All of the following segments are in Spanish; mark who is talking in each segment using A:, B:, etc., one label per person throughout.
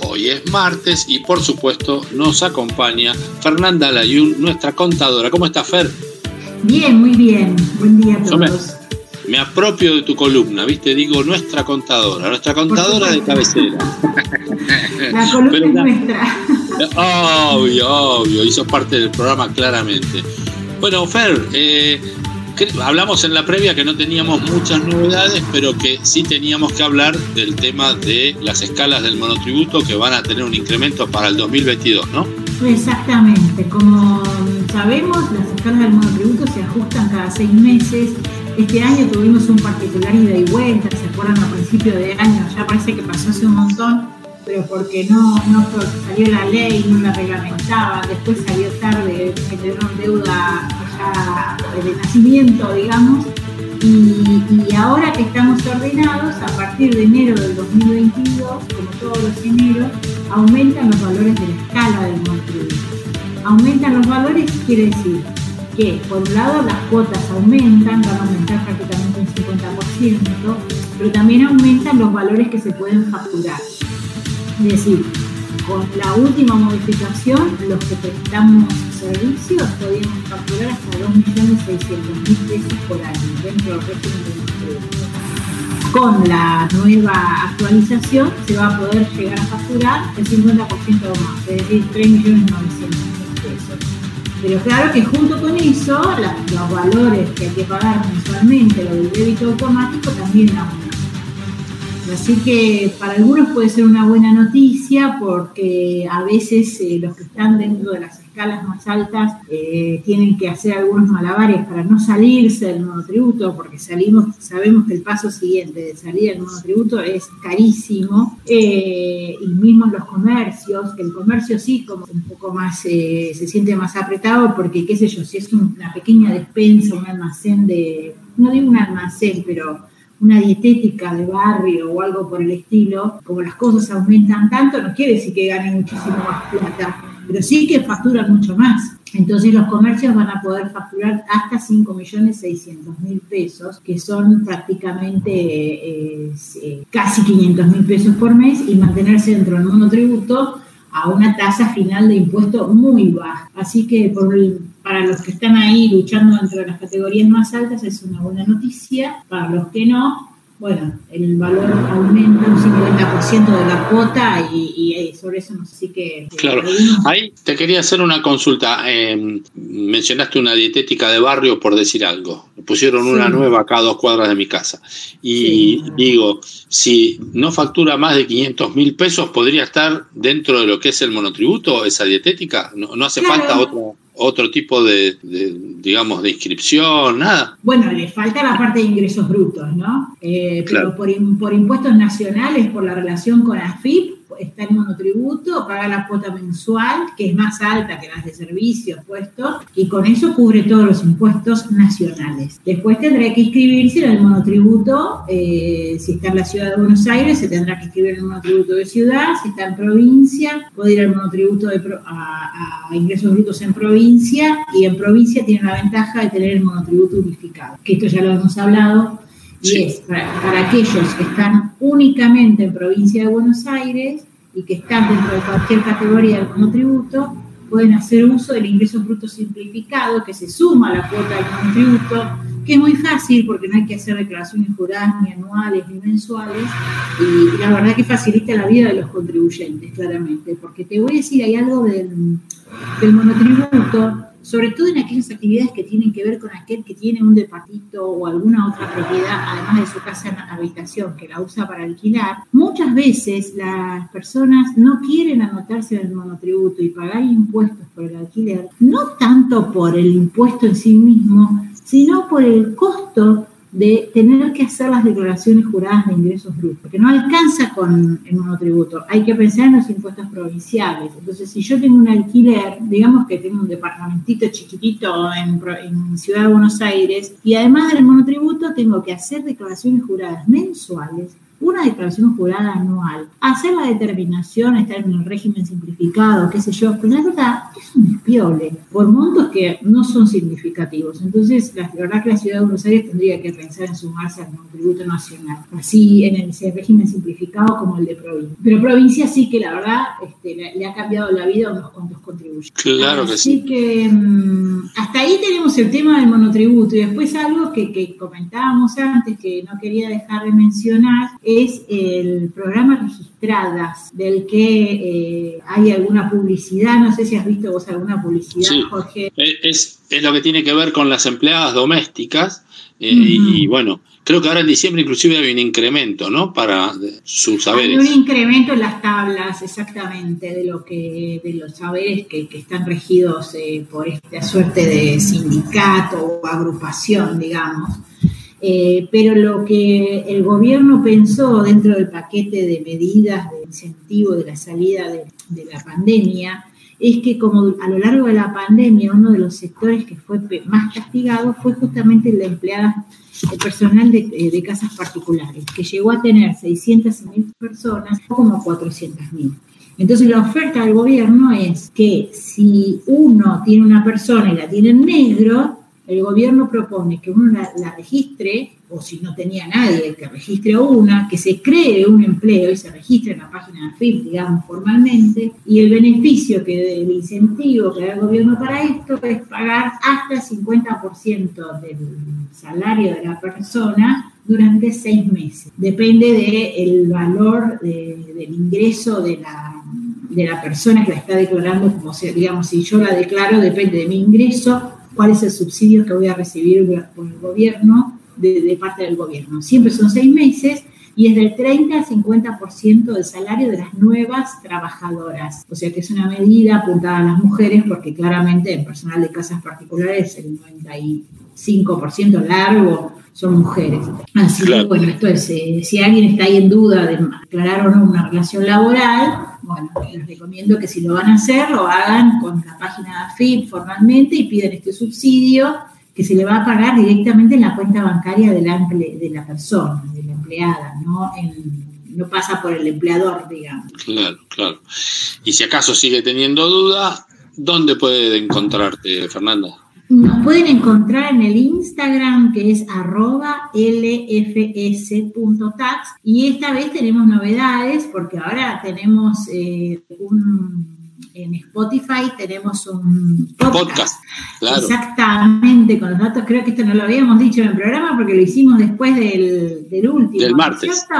A: Hoy es martes y por supuesto nos acompaña Fernanda Layún, nuestra contadora. ¿Cómo está Fer?
B: Bien, muy bien. Buen día a todos.
A: Me, apropio de tu columna, ¿viste? Digo nuestra contadora, nuestra contadora de cabecera.
B: La columna es nuestra.
A: Obvio, obvio, hizo parte del programa claramente. Bueno, Fer, eh, hablamos en la previa que no teníamos muchas novedades, pero que sí teníamos que hablar del tema de las escalas del monotributo que van a tener un incremento para el 2022, ¿no?
B: Exactamente, como sabemos, las escalas del monotributo se ajustan cada seis meses. Este año tuvimos un particular ida y vuelta, ¿se acuerdan? A principio de año, ya parece que pasó hace un montón, pero porque no, no salió la ley, no la reglamentaba, después salió tarde, generaron deuda de nacimiento, digamos, y, ahora que estamos ordenados, a partir de enero del 2022, como todos los eneros, aumentan los valores de la escala del monotributo. Aumentan los valores quiere decir que, por un lado, las cuotas aumentan, van a aumentar prácticamente un 50%, pero también aumentan los valores que se pueden facturar. Es decir, con la última modificación, los que prestamos servicios podíamos facturar hasta 2.600.000 pesos por año dentro del régimen de Con la nueva actualización se va a poder llegar a facturar el 50% más, es decir, 3.900.000 pesos. Pero claro que junto con eso, los valores que hay que pagar mensualmente, lo del débito automático, también aumentan. Así que para algunos puede ser una buena noticia porque a veces eh, los que están dentro de las escalas más altas eh, tienen que hacer algunos malabares para no salirse del monotributo porque salimos, sabemos que el paso siguiente de salir del monotributo es carísimo eh, y mismo los comercios, el comercio sí como un poco más se siente más apretado porque qué sé yo, si es una pequeña despensa, un almacén de, no digo un almacén, pero una dietética de barrio o algo por el estilo, como las cosas aumentan tanto, no quiere decir que ganen muchísimo más plata, pero sí que facturan mucho más. Entonces los comercios van a poder facturar hasta 5.600.000 pesos, que son prácticamente eh, eh, casi 500.000 pesos por mes, y mantenerse dentro del monotributo a una tasa final de impuesto muy baja. Así que por para los que están ahí luchando entre las categorías más altas es una buena noticia. Para los que no, bueno, el valor aumenta un 50% de la cuota y, sobre eso no sé si que...
A: Claro, ahí te quería hacer una consulta. Em, mencionaste una dietética de barrio por decir algo. Pusieron una nueva acá a dos cuadras de mi casa. Y digo, si no factura más de 500 mil pesos, ¿podría estar dentro de lo que es el monotributo esa dietética? ¿No, no hace falta otra otro tipo de, digamos, de inscripción, nada.
B: Bueno, le falta la parte de ingresos brutos, ¿no? Eh, pero por, por impuestos nacionales, por la relación con AFIP, está en monotributo, paga la cuota mensual, que es más alta que las de servicios puestos, y con eso cubre todos los impuestos nacionales. Después tendrá que inscribirse en el monotributo, eh, si está en la ciudad de Buenos Aires, se tendrá que inscribir en el monotributo de ciudad, si está en provincia, puede ir al monotributo de a, ingresos brutos en provincia, y en provincia tiene la ventaja de tener el monotributo unificado, que esto ya lo hemos hablado, y es para, aquellos que están únicamente en provincia de Buenos Aires y que están dentro de cualquier categoría del monotributo, pueden hacer uso del ingreso bruto simplificado que se suma a la cuota del monotributo, que es muy fácil porque no hay que hacer declaraciones juradas ni anuales ni mensuales y, la verdad que facilita la vida de los contribuyentes, claramente, porque te voy a decir, hay algo del, del monotributo sobre todo en aquellas actividades que tienen que ver con aquel que tiene un departito o alguna otra propiedad, además de su casa en habitación, que la usa para alquilar, muchas veces las personas no quieren anotarse en el monotributo y pagar impuestos por el alquiler, no tanto por el impuesto en sí mismo, sino por el costo de tener que hacer las declaraciones juradas de ingresos brutos, que no alcanza con el monotributo. Hay que pensar en los impuestos provinciales. Entonces, si yo tengo un alquiler, digamos que tengo un departamentito chiquitito en, en Ciudad de Buenos Aires, y además del monotributo tengo que hacer declaraciones juradas mensuales, una declaración jurada anual, hacer la determinación, estar en el régimen simplificado, qué sé yo, pero la verdad es un espiole por montos que no son significativos. Entonces, la verdad que la ciudad de Buenos Aires tendría que pensar en sumarse al tributo nacional, así en el régimen simplificado como el de provincia. Pero provincia sí que la verdad este, le, ha cambiado la vida a unos cuantos contribuyentes.
A: Claro que sí.
B: Así que hasta ahí tenemos el tema del monotributo y después algo que, que comentábamos antes que no quería dejar de mencionar es el programa Registradas, del que eh, hay alguna publicidad, no sé si has visto vos alguna publicidad, Jorge.
A: Eh, es, es lo que tiene que ver con las empleadas domésticas eh, y, bueno, creo que ahora en diciembre inclusive hay un incremento, ¿no? Para sus saberes.
B: Hay un incremento en las tablas, exactamente, de lo que de los saberes que, están regidos por esta suerte de sindicato o agrupación, digamos. Eh, pero lo que el gobierno pensó dentro del paquete de medidas de incentivo de la salida de, la pandemia es que como a lo largo de la pandemia uno de los sectores que fue más castigado fue justamente el de empleadas, el personal de, eh, de casas particulares, que llegó a tener 600.000 personas como 400.000. Entonces la oferta del gobierno es que si uno tiene una persona y la tiene en negro, el gobierno propone que uno la, registre, o si no tenía nadie que registre una, que se cree un empleo y se registre en la página de FIP, digamos, formalmente, y el beneficio, que el incentivo que da el gobierno para esto es pagar hasta el 50% del salario de la persona durante seis meses. Depende del valor del ingreso de la, de la persona que la está declarando, como sea, digamos, si yo la declaro, depende de mi ingreso cuál es el subsidio que voy a recibir por el gobierno, de, parte del gobierno. Siempre son seis meses y es del 30 al 50% del salario de las nuevas trabajadoras. O sea que es una medida apuntada a las mujeres porque claramente el personal de casas particulares el 95% largo son mujeres. Así que bueno, esto es, eh, si alguien está ahí en duda de aclarar o no una relación laboral, bueno, les recomiendo que si lo van a hacer, lo hagan con la página de AFIP formalmente y piden este subsidio que se le va a pagar directamente en la cuenta bancaria de la, de la persona, de la empleada, no no pasa por el empleador, digamos.
A: Claro, claro. Y si acaso sigue teniendo duda, ¿dónde puede encontrarte, Fernanda?
B: Nos pueden encontrar en el Instagram que es arroba lfs.tax y esta vez tenemos novedades porque ahora tenemos eh, un en Spotify tenemos un podcast. claro. Exactamente, con los datos, creo que esto no lo habíamos dicho en el programa porque lo hicimos después del, del último.
A: Del martes.
B: ¿cierto?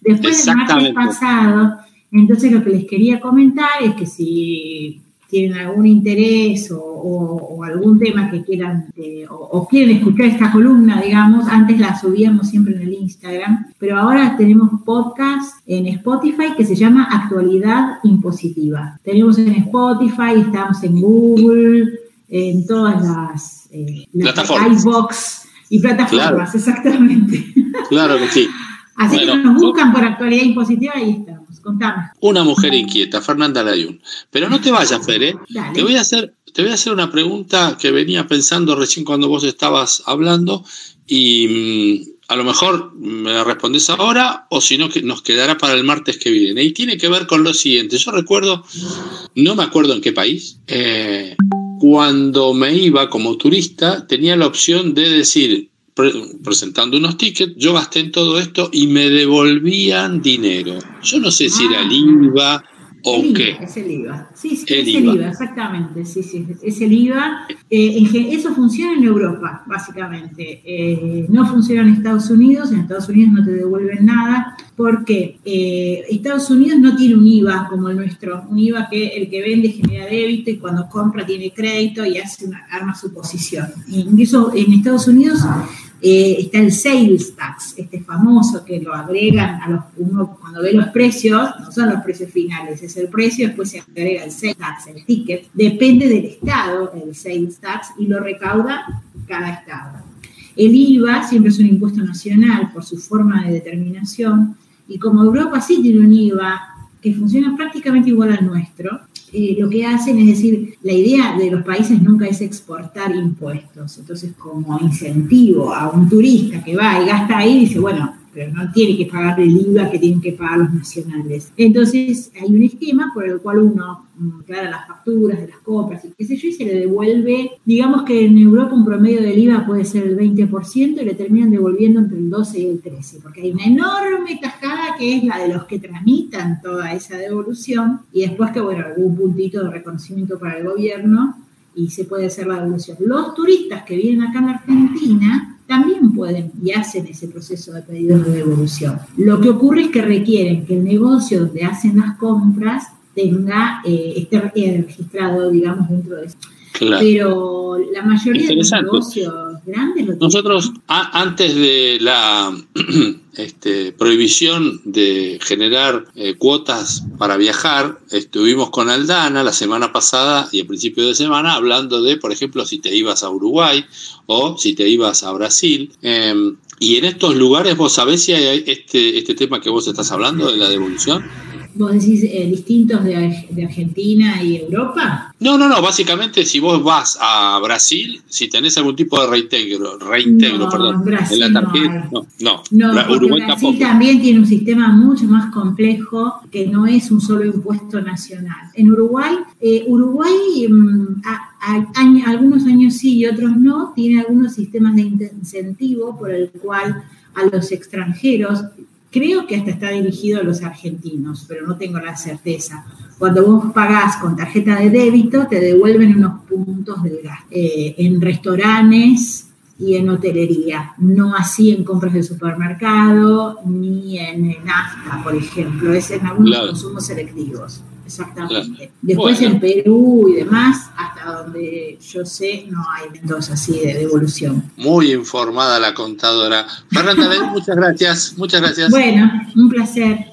B: Después del martes pasado. Entonces lo que les quería comentar es que si tienen algún interés o, algún tema que quieran eh, o, quieren escuchar esta columna, digamos, antes la subíamos siempre en el Instagram, pero ahora tenemos podcast en Spotify que se llama Actualidad Impositiva. Tenemos en Spotify, estamos en Google, en todas las,
A: eh, plataformas.
B: iBox y plataformas, exactamente.
A: Claro que sí.
B: Así que nos buscan por actualidad impositiva y estamos. Contame.
A: Una mujer inquieta, Fernanda Layún. Pero no te vayas, Fer, ¿eh? Te voy a hacer, te voy a hacer una pregunta que venía pensando recién cuando vos estabas hablando y mm, a lo mejor me la respondes ahora o si no que nos quedará para el martes que viene. Y tiene que ver con lo siguiente. Yo recuerdo, no me acuerdo en qué país, eh, cuando me iba como turista tenía la opción de decir presentando unos tickets, yo gasté en todo esto y me devolvían dinero. Yo no sé si era el ah. IVA o qué.
B: es el IVA. Sí, sí, es el IVA, exactamente. Sí, sí, es el IVA. Eh, eso funciona en Europa, básicamente. Eh, no funciona en Estados Unidos. En Estados Unidos no te devuelven nada porque eh, Estados Unidos no tiene un IVA como el nuestro. Un IVA que el que vende genera débito y cuando compra tiene crédito y hace una arma suposición. Y eso en Estados Unidos eh, está el sales tax, este famoso que lo agregan a los, uno cuando ve los precios, no son los precios finales, es el precio, después se agrega el sales tax, el ticket, depende del estado el sales tax y lo recauda cada estado. El IVA siempre es un impuesto nacional por su forma de determinación y como Europa sí tiene un IVA que funciona prácticamente igual al nuestro, eh, lo que hacen es decir, la idea de los países nunca es exportar impuestos. Entonces, como incentivo a un turista que va y gasta ahí, dice, bueno, pero no tiene que pagar el IVA que tienen que pagar los nacionales. Entonces hay un esquema por el cual uno declara las facturas de las compras y qué sé yo, y se le devuelve, digamos que en Europa un promedio del IVA puede ser el 20% y le terminan devolviendo entre el 12 y el 13, porque hay una enorme tajada que es la de los que tramitan toda esa devolución y después que, bueno, algún puntito de reconocimiento para el gobierno y se puede hacer la devolución. Los turistas que vienen acá en Argentina también pueden y hacen ese proceso de pedido de devolución. Lo que ocurre es que requieren que el negocio donde hacen las compras tenga, eh, esté registrado, digamos, dentro de eso. Pero la mayoría de los negocios grandes lo
A: Nosotros, antes de la este, prohibición de generar eh, cuotas para viajar, estuvimos con Aldana la semana pasada y a principio de semana hablando de, por ejemplo, si te ibas a Uruguay o si te ibas a Brasil. Em, y en estos lugares, ¿vos sabés si hay este, este tema que vos estás hablando de la devolución?
B: ¿Vos decís eh, distintos de, Argentina y Europa?
A: No, no, no. Básicamente, si vos vas a Brasil, si tenés algún tipo de reintegro, reintegro, perdón, en la tarjeta, no, no.
B: no Uruguay Brasil también tiene un sistema mucho más complejo que no es un solo impuesto nacional. En Uruguay, eh, Uruguay, mm, algunos años sí y otros no, tiene algunos sistemas de incentivo por el cual a los extranjeros Creo que hasta está dirigido a los argentinos, pero no tengo la certeza. Cuando vos pagás con tarjeta de débito, te devuelven unos puntos del. Eh, en restaurantes y en hotelería, no así en compras de supermercado ni en nafta, por ejemplo, es en algunos consumos selectivos. Exactamente. Después en Perú y demás, hasta donde yo sé, no hay eventos así de devolución.
A: Muy informada la contadora. Fernanda, muchas gracias. Muchas gracias.
B: Bueno, un placer.